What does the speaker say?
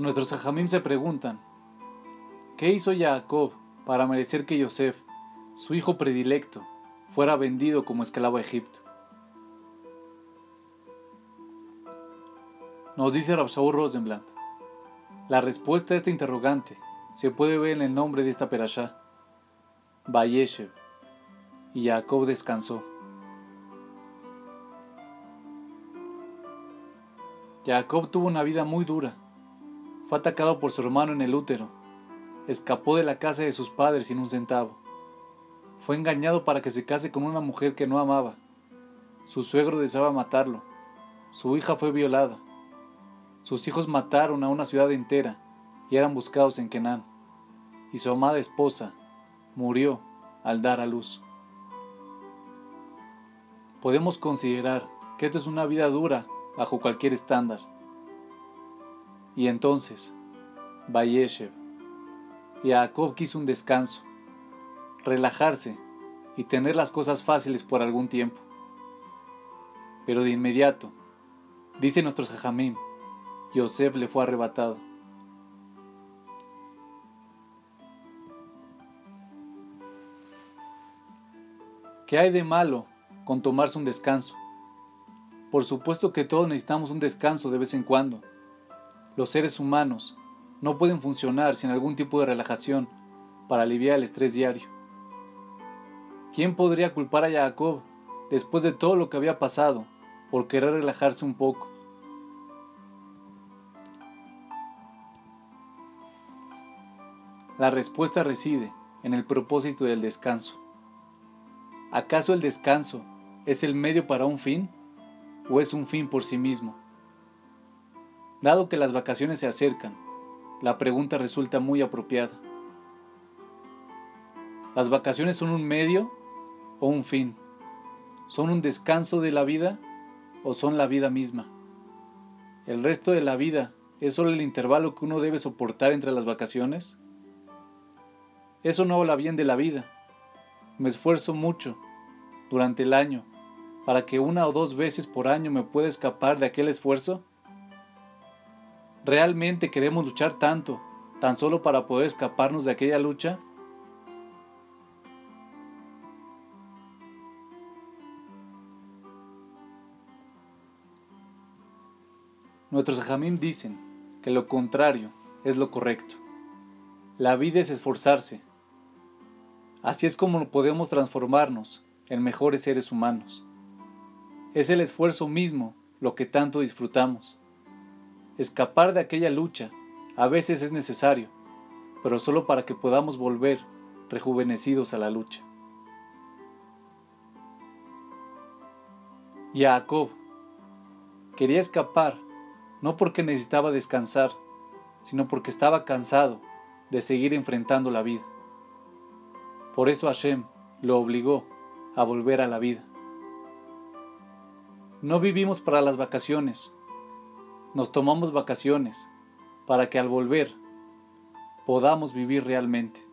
Nuestros ajamim se preguntan, ¿qué hizo Jacob para merecer que Yosef, su hijo predilecto, fuera vendido como esclavo a Egipto? Nos dice Rabshaw Rosenblatt, la respuesta a este interrogante se puede ver en el nombre de esta perashá, Bayeshev, y Jacob descansó. Jacob tuvo una vida muy dura fue atacado por su hermano en el útero. Escapó de la casa de sus padres sin un centavo. Fue engañado para que se case con una mujer que no amaba. Su suegro deseaba matarlo. Su hija fue violada. Sus hijos mataron a una ciudad entera y eran buscados en Kenán. Y su amada esposa murió al dar a luz. Podemos considerar que esto es una vida dura bajo cualquier estándar. Y entonces, Bayeshev, Jacob quiso un descanso, relajarse y tener las cosas fáciles por algún tiempo. Pero de inmediato, dice nuestro jajamim, Yosef le fue arrebatado. ¿Qué hay de malo con tomarse un descanso? Por supuesto que todos necesitamos un descanso de vez en cuando los seres humanos no pueden funcionar sin algún tipo de relajación para aliviar el estrés diario. ¿Quién podría culpar a Jacob después de todo lo que había pasado por querer relajarse un poco? La respuesta reside en el propósito del descanso. ¿Acaso el descanso es el medio para un fin o es un fin por sí mismo? Dado que las vacaciones se acercan, la pregunta resulta muy apropiada. ¿Las vacaciones son un medio o un fin? ¿Son un descanso de la vida o son la vida misma? ¿El resto de la vida es solo el intervalo que uno debe soportar entre las vacaciones? Eso no habla bien de la vida. Me esfuerzo mucho durante el año para que una o dos veces por año me pueda escapar de aquel esfuerzo. ¿Realmente queremos luchar tanto, tan solo para poder escaparnos de aquella lucha? Nuestros ajamim dicen que lo contrario es lo correcto. La vida es esforzarse. Así es como podemos transformarnos en mejores seres humanos. Es el esfuerzo mismo lo que tanto disfrutamos. Escapar de aquella lucha a veces es necesario, pero solo para que podamos volver rejuvenecidos a la lucha. Jacob quería escapar no porque necesitaba descansar, sino porque estaba cansado de seguir enfrentando la vida. Por eso Hashem lo obligó a volver a la vida. No vivimos para las vacaciones, nos tomamos vacaciones para que al volver podamos vivir realmente.